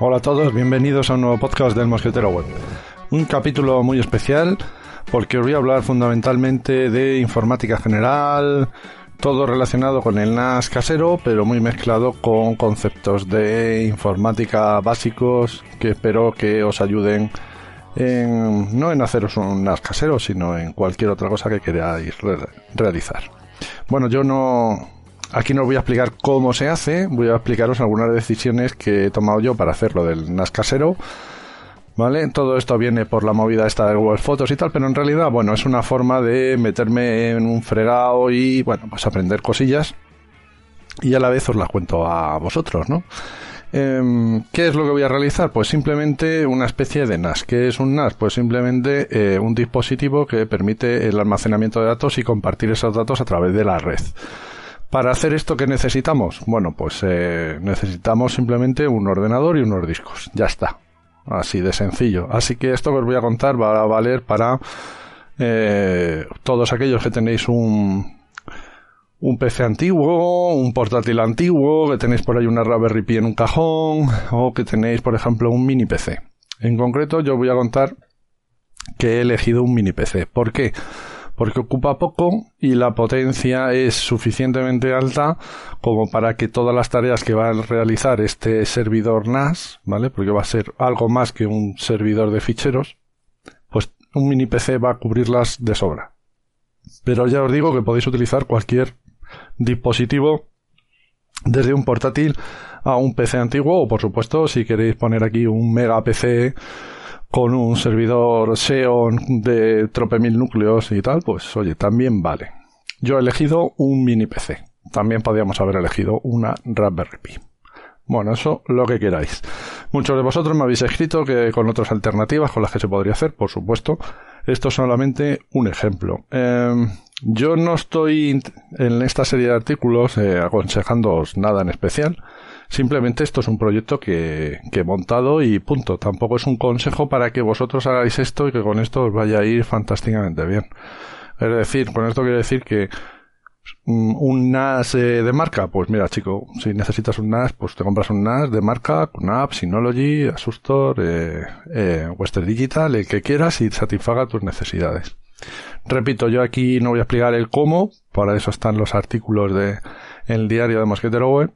Hola a todos, bienvenidos a un nuevo podcast del Mosquetero Web. Un capítulo muy especial porque os voy a hablar fundamentalmente de informática general, todo relacionado con el NAS casero, pero muy mezclado con conceptos de informática básicos que espero que os ayuden en, no en haceros un NAS casero, sino en cualquier otra cosa que queráis realizar. Bueno, yo no, Aquí no os voy a explicar cómo se hace, voy a explicaros algunas decisiones que he tomado yo para hacerlo del NAS casero. ¿Vale? Todo esto viene por la movida esta de Google Fotos y tal, pero en realidad, bueno, es una forma de meterme en un fregado y, bueno, pues aprender cosillas. Y a la vez os las cuento a vosotros, ¿no? Em, ¿Qué es lo que voy a realizar? Pues simplemente una especie de NAS. ¿Qué es un NAS? Pues simplemente eh, un dispositivo que permite el almacenamiento de datos y compartir esos datos a través de la red. Para hacer esto, ¿qué necesitamos? Bueno, pues eh, necesitamos simplemente un ordenador y unos discos. Ya está. Así de sencillo. Así que esto que os voy a contar va a valer para eh, todos aquellos que tenéis un, un PC antiguo, un portátil antiguo, que tenéis por ahí una Raspberry Pi en un cajón, o que tenéis, por ejemplo, un mini PC. En concreto, yo voy a contar que he elegido un mini PC. ¿Por qué? porque ocupa poco y la potencia es suficientemente alta como para que todas las tareas que va a realizar este servidor NAS, ¿vale? Porque va a ser algo más que un servidor de ficheros, pues un mini PC va a cubrirlas de sobra. Pero ya os digo que podéis utilizar cualquier dispositivo desde un portátil a un PC antiguo o por supuesto si queréis poner aquí un mega PC con un servidor Xeon de trope mil núcleos y tal, pues oye, también vale. Yo he elegido un mini PC. También podríamos haber elegido una Raspberry Pi. Bueno, eso lo que queráis. Muchos de vosotros me habéis escrito que con otras alternativas con las que se podría hacer, por supuesto. Esto es solamente un ejemplo. Em, yo no estoy en esta serie de artículos eh, aconsejándoos nada en especial. Simplemente esto es un proyecto que, he montado y punto. Tampoco es un consejo para que vosotros hagáis esto y que con esto os vaya a ir fantásticamente bien. Es decir, con esto quiero decir que mm, un NAS eh, de marca, pues mira chico, si necesitas un NAS, pues te compras un NAS de marca, con app, Synology, Asustor, eh, eh, Western Digital, el que quieras y satisfaga tus necesidades. Repito, yo aquí no voy a explicar el cómo, para eso están los artículos de el diario de Mosquetero Web,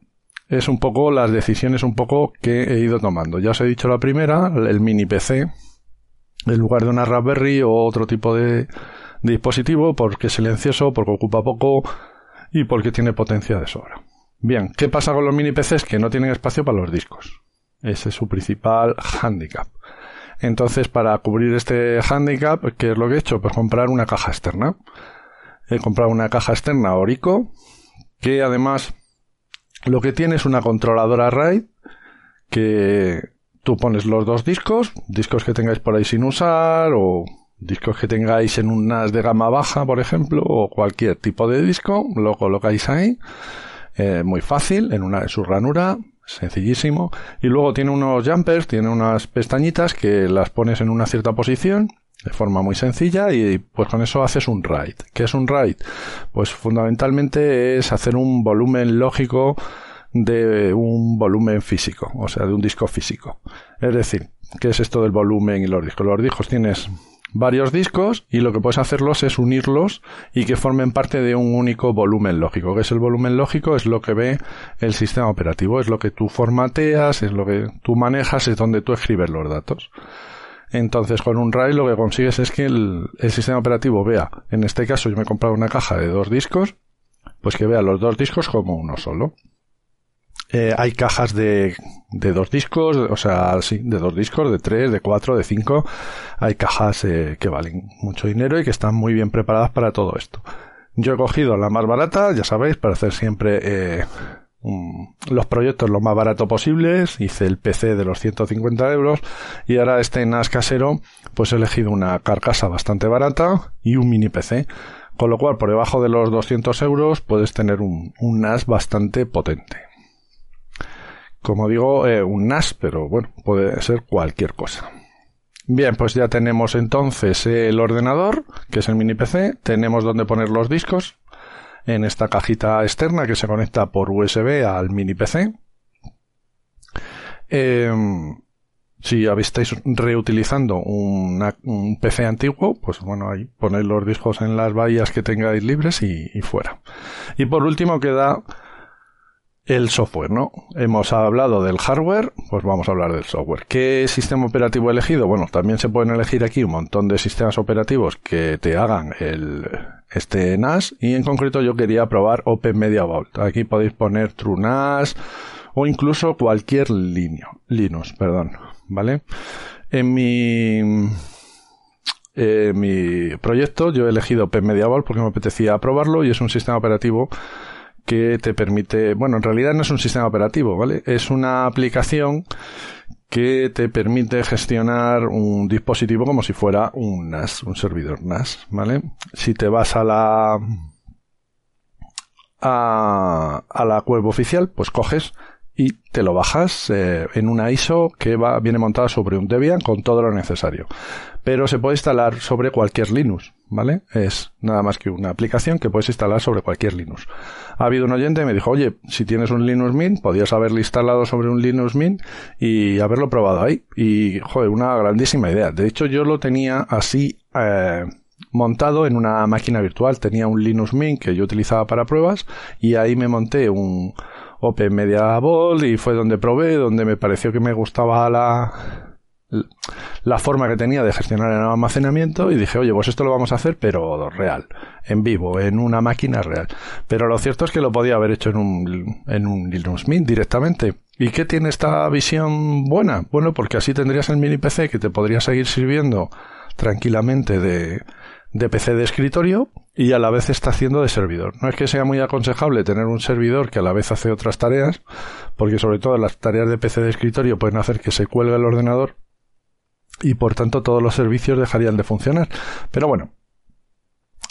es un poco las decisiones un poco que he ido tomando. Ya os he dicho la primera, el mini PC, en lugar de una Raspberry o otro tipo de, dispositivo, porque es silencioso, porque ocupa poco y porque tiene potencia de sobra. Bien, ¿qué pasa con los mini PCs? Que no tienen espacio para los discos. Ese es su principal handicap. Entonces, para cubrir este handicap, ¿qué es lo que he hecho? Pues comprar una caja externa. He comprado una caja externa Orico, que además lo que tiene es una controladora RAID que tú pones los dos discos, discos que tengáis por ahí sin usar o discos que tengáis en un NAS de gama baja, por ejemplo, o cualquier tipo de disco, lo colocáis ahí, eh, muy fácil, en una su ranura, sencillísimo, y luego tiene unos jumpers, tiene unas pestañitas que las pones en una cierta posición de forma muy sencilla y pues con eso haces un RAID. ¿Qué es un RAID? Pues fundamentalmente es hacer un volumen lógico de un volumen físico, o sea, de un disco físico. Es decir, ¿qué es esto del volumen y los discos? Los discos tienes varios discos y lo que puedes hacerlos es unirlos y que formen parte de un único volumen lógico. ¿Qué es el volumen lógico? Es lo que ve el sistema operativo, es lo que tú formateas, es lo que tú manejas, es donde tú escribes los datos. Entonces, con un RAID lo que consigues es que el, sistema operativo vea, en este caso yo me he comprado una caja de dos discos, pues que vea los dos discos como uno solo. Eh, hay cajas de, de dos discos, o sea, sí, de dos discos, de tres, de cuatro, de cinco. Hay cajas eh, que valen mucho dinero y que están muy bien preparadas para todo esto. Yo he cogido la más barata, ya sabéis, para hacer siempre eh, los proyectos lo más barato posibles, hice el PC de los 150 euros y ahora este NAS casero pues he elegido una carcasa bastante barata y un mini PC, con lo cual por debajo de los 200 euros puedes tener un, NAS bastante potente. Como digo, eh, un NAS, pero bueno, puede ser cualquier cosa. Bien, pues ya tenemos entonces el ordenador, que es el mini PC, tenemos donde poner los discos, en esta cajita externa que se conecta por USB al mini PC. em, si estáis reutilizando un PC antiguo, pues bueno, ahí ponéis los discos en las bahías que tengáis libres y, y fuera. Y por último queda el software, ¿no? Hemos hablado del hardware, pues vamos a hablar del software. ¿Qué sistema operativo he elegido? Bueno, también se pueden elegir aquí un montón de sistemas operativos que te hagan el, este NAS y en concreto yo quería probar Open Media Vault. Aquí podéis poner TrueNAS o incluso cualquier línea, Linux, perdón, ¿vale? En mi en mi proyecto yo he elegido Open Media Vault porque me apetecía probarlo y es un sistema operativo que te permite, bueno, en realidad no es un sistema operativo, ¿vale? Es una aplicación que te permite gestionar un dispositivo como si fuera un NAS, un servidor NAS, ¿vale? Si te vas a la a, a la web oficial, pues coges y te lo bajas eh, en una ISO que va, viene montada sobre un Debian con todo lo necesario. Pero se puede instalar sobre cualquier Linux, ¿vale? Es nada más que una aplicación que puedes instalar sobre cualquier Linux. Ha habido un oyente que me dijo, oye, si tienes un Linux Mint, podías haberlo instalado sobre un Linux Mint y haberlo probado ahí. Y, joder, una grandísima idea. De hecho, yo lo tenía así, eh, montado en una máquina virtual. Tenía un Linux Mint que yo utilizaba para pruebas y ahí me monté un, Open Media Vault y fue donde probé, donde me pareció que me gustaba la, la forma que tenía de gestionar el almacenamiento y dije, oye, pues esto lo vamos a hacer, pero real, en vivo, en una máquina real. Pero lo cierto es que lo podía haber hecho en un, en un Linux Mint directamente. ¿Y qué tiene esta visión buena? Bueno, porque así tendrías el mini PC que te podría seguir sirviendo tranquilamente de, de PC de escritorio y a la vez está haciendo de servidor. No es que sea muy aconsejable tener un servidor que a la vez hace otras tareas, porque sobre todo las tareas de PC de escritorio pueden hacer que se cuelgue el ordenador y por tanto todos los servicios dejarían de funcionar. Pero bueno,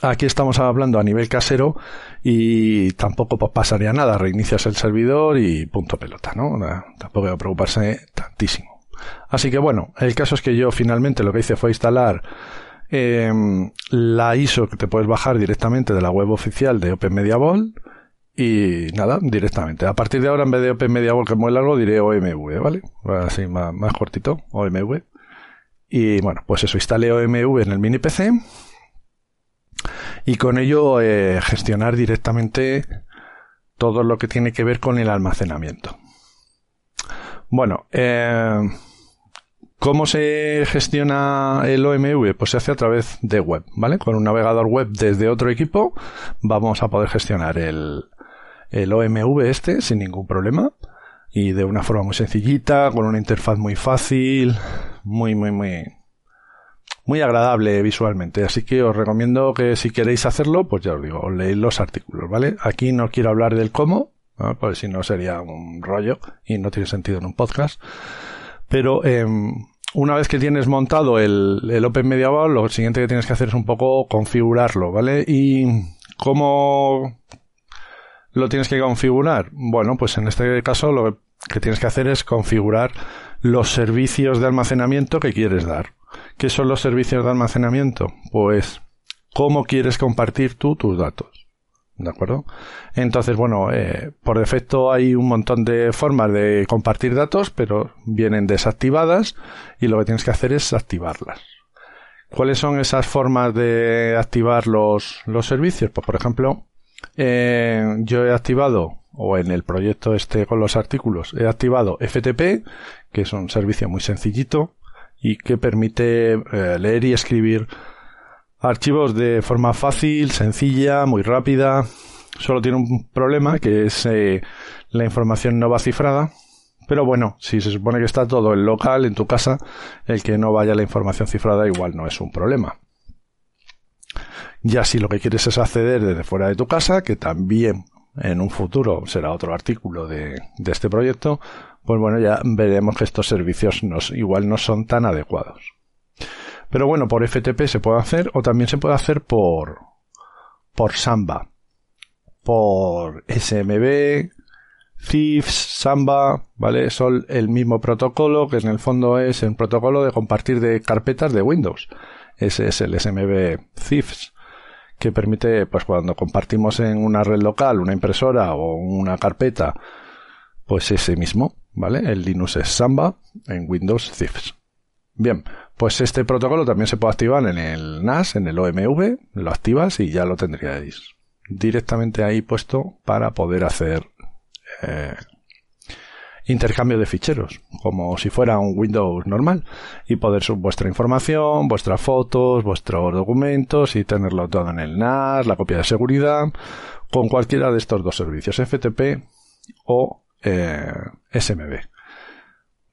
aquí estamos hablando a nivel casero y tampoco pasaría nada. Reinicias el servidor y punto pelota, ¿no? Tampoco hay que preocuparse tantísimo. Así que bueno, el caso es que yo finalmente lo que hice fue instalar Em, la ISO que te puedes bajar directamente de la web oficial de Open Media Vault y nada, directamente. A partir de ahora, en vez de Open Media Vault que es muy largo, diré OMV, ¿vale? Así más, más cortito, OMV. Y bueno, pues eso, instalé OMV en el mini PC y con ello eh, gestionar directamente todo lo que tiene que ver con el almacenamiento. Bueno, eh, ¿Cómo se gestiona el OMV? Pues se hace a través de web, ¿vale? Con un navegador web desde otro equipo vamos a poder gestionar el, OMV este sin ningún problema y de una forma muy sencillita, con una interfaz muy fácil, muy, muy, muy, muy agradable visualmente. Así que os recomiendo que si queréis hacerlo, pues ya os digo, leéis los artículos, ¿vale? Aquí no quiero hablar del cómo, porque si no sería un rollo y no tiene sentido en un podcast. Pero eh, una vez que tienes montado el, Open Media Vault, lo siguiente que tienes que hacer es un poco configurarlo, ¿vale? Y cómo lo tienes que configurar. Bueno, pues en este caso lo que tienes que hacer es configurar los servicios de almacenamiento que quieres dar. ¿Qué son los servicios de almacenamiento? Pues cómo quieres compartir tú tus datos. ¿De acuerdo? Entonces, bueno, eh, por defecto hay un montón de formas de compartir datos, pero vienen desactivadas y lo que tienes que hacer es activarlas. ¿Cuáles son esas formas de activar los, los servicios? Pues, por ejemplo, eh, yo he activado, o en el proyecto este con los artículos, he activado FTP, que es un servicio muy sencillito y que permite eh, leer y escribir Archivos de forma fácil, sencilla, muy rápida. Solo tiene un problema que es eh, la información no va cifrada. Pero bueno, si se supone que está todo en local, en tu casa, el que no vaya la información cifrada igual no es un problema. Ya si lo que quieres es acceder desde fuera de tu casa, que también en un futuro será otro artículo de, este proyecto, pues bueno, ya veremos que estos servicios igual no son tan adecuados. Pero bueno, por FTP se puede hacer o también se puede hacer por, por Samba. Por SMB, Thieves, Samba, ¿vale? Son el mismo protocolo que en el fondo es el protocolo de compartir de carpetas de Windows. Ese es el SMB Thieves que permite, pues cuando compartimos en una red local una impresora o una carpeta, pues ese mismo. ¿vale? El Linux es Samba, en Windows Thieves. Bien, pues este protocolo también se puede activar en el NAS, en el OMV, lo activas y ya lo tendríais directamente ahí puesto para poder hacer eh, intercambio de ficheros, como si fuera un Windows normal, y poder subir vuestra información, vuestras fotos, vuestros documentos y tenerlo todo en el NAS, la copia de seguridad, con cualquiera de estos dos servicios, FTP o eh, SMB.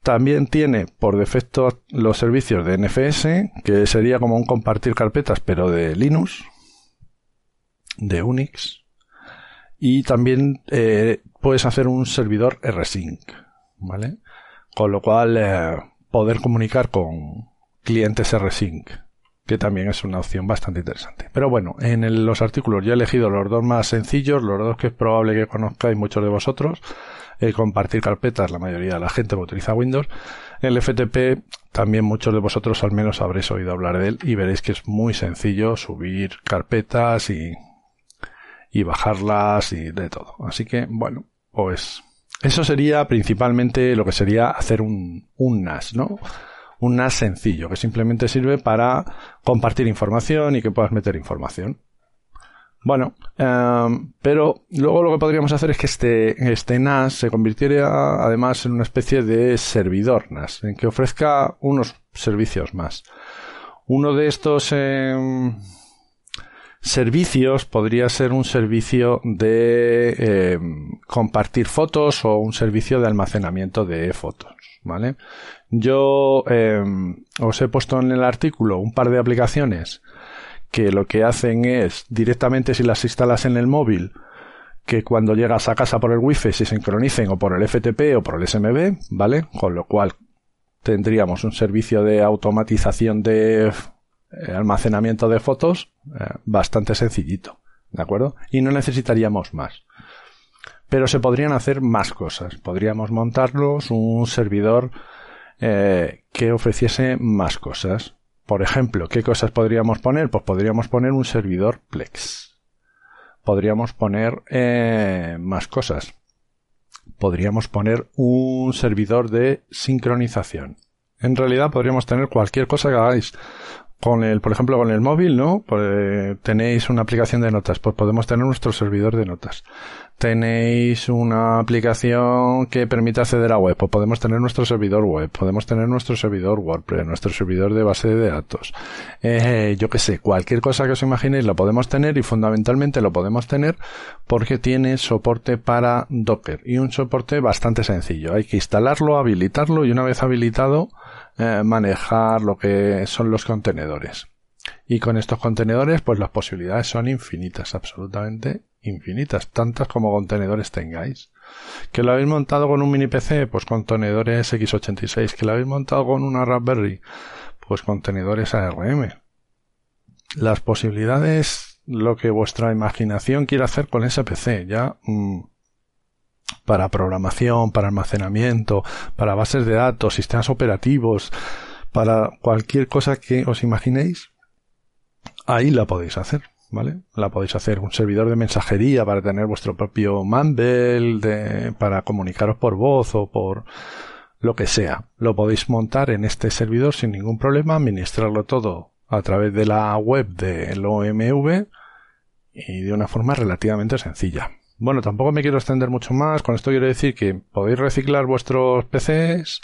También tiene por defecto los servicios de NFS, que sería como un compartir carpetas, pero de Linux, de Unix. Y también eh, puedes hacer un servidor rsync, ¿vale? Con lo cual eh, poder comunicar con clientes rsync, que también es una opción bastante interesante. Pero bueno, en los artículos ya he elegido los dos más sencillos, los dos que es probable que conozcáis muchos de vosotros. El compartir carpetas, la mayoría de la gente que utiliza Windows. El FTP, también muchos de vosotros al menos habréis oído hablar de él y veréis que es muy sencillo subir carpetas y, y bajarlas y de todo. Así que, bueno, pues eso sería principalmente lo que sería hacer un, un NAS, ¿no? Un NAS sencillo, que simplemente sirve para compartir información y que puedas meter información. Bueno, em, pero luego lo que podríamos hacer es que este, este NAS se convirtiera además en una especie de servidor NAS, en que ofrezca unos servicios más. Uno de estos eh, servicios podría ser un servicio de eh, compartir fotos o un servicio de almacenamiento de fotos, ¿vale? Yo eh, os he puesto en el artículo un par de aplicaciones que lo que hacen es directamente si las instalas en el móvil que cuando llegas a casa por el wifi se sincronicen o por el FTP o por el SMB, ¿vale? Con lo cual tendríamos un servicio de automatización de eh, almacenamiento de fotos eh, bastante sencillito, ¿de acuerdo? Y no necesitaríamos más. Pero se podrían hacer más cosas. Podríamos montarlos un servidor eh, que ofreciese más cosas. Por ejemplo, ¿qué cosas podríamos poner? Pues podríamos poner un servidor Plex. Podríamos poner más cosas. Podríamos poner un servidor de sincronización. En realidad podríamos tener cualquier cosa que hagáis con el, por ejemplo, con el móvil, ¿no? Pues, tenéis una aplicación de notas, pues podemos tener nuestro servidor de notas. Tenéis una aplicación que permite acceder a web, pues podemos tener nuestro servidor web, podemos tener nuestro servidor WordPress, nuestro servidor de base de datos. Eh, yo que sé, cualquier cosa que os imaginéis lo podemos tener y fundamentalmente lo podemos tener porque tiene soporte para Docker y un soporte bastante sencillo. Hay que instalarlo, habilitarlo y una vez habilitado, eh, manejar lo que son los contenedores. Y con estos contenedores, pues las posibilidades son infinitas, absolutamente infinitas, tantas como contenedores tengáis. Que lo habéis montado con un mini PC, pues contenedores x86. Que lo habéis montado con una Raspberry, pues contenedores ARM. Las posibilidades, lo que vuestra imaginación quiere hacer con ese PC, ya mm, para programación, para almacenamiento, para bases de datos, sistemas operativos, para cualquier cosa que os imaginéis, ahí la podéis hacer, ¿vale? La podéis hacer un servidor de mensajería para tener vuestro propio Mumble, para comunicaros por voz o por lo que sea. Lo podéis montar en este servidor sin ningún problema, administrarlo todo a través de la web del OMV y de una forma relativamente sencilla. Bueno, tampoco me quiero extender mucho más. Con esto quiero decir que podéis reciclar vuestros PCs,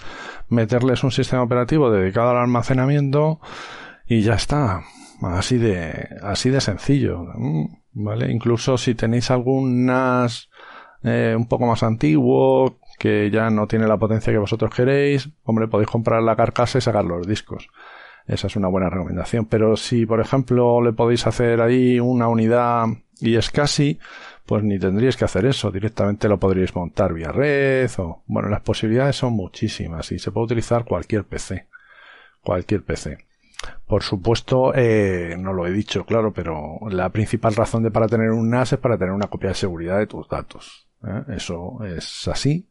meterles un sistema operativo dedicado al almacenamiento y ya está. Así de, así de sencillo. ¿Vale? Incluso si tenéis algún NAS eh, un poco más antiguo, que ya no tiene la potencia que vosotros queréis, hombre, podéis comprar la carcasa y sacar los discos. Esa es una buena recomendación. Pero si, por ejemplo, le podéis hacer ahí una unidad y es casi, pues ni tendríais que hacer eso, directamente lo podríais montar vía red o, bueno, las posibilidades son muchísimas y se puede utilizar cualquier PC, cualquier PC. Por supuesto, eh, no lo he dicho, claro, pero la principal razón de para tener un NAS es para tener una copia de seguridad de tus datos. ¿eh? Eso es así.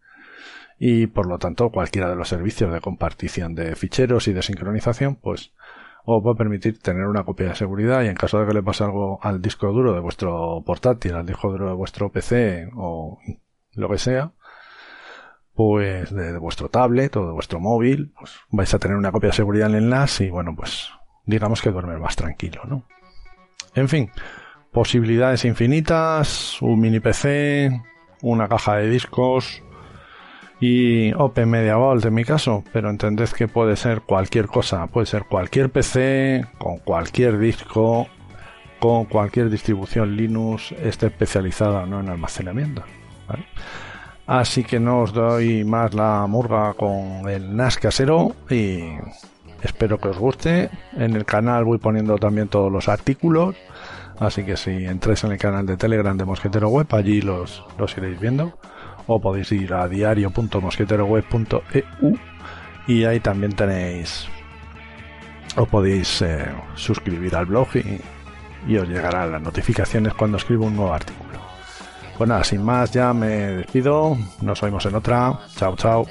Y por lo tanto, cualquiera de los servicios de compartición de ficheros y de sincronización, pues os va a permitir tener una copia de seguridad y en caso de que le pase algo al disco duro de vuestro portátil, al disco duro de vuestro PC o lo que sea, pues de, vuestro tablet o de vuestro móvil, pues vais a tener una copia de seguridad en el NAS y bueno, pues digamos que duermes más tranquilo, ¿no? En fin, posibilidades infinitas, un mini PC, una caja de discos y Open Media Vault en mi caso, pero entended que puede ser cualquier cosa, puede ser cualquier PC, con cualquier disco, con cualquier distribución Linux, esté especializada no en almacenamiento. Así que no os doy más la murga con el NAS casero y espero que os guste. En el canal voy poniendo también todos los artículos Así que si entráis en el canal de Telegram de Mosquetero Web, allí los, los iréis viendo. O podéis ir a diario.mosqueteroweb.eu y ahí también tenéis os podéis eh, suscribir al blog y, y, os llegarán las notificaciones cuando escribo un nuevo artículo. Pues nada, sin más ya me despido, nos vemos en otra, chao chao.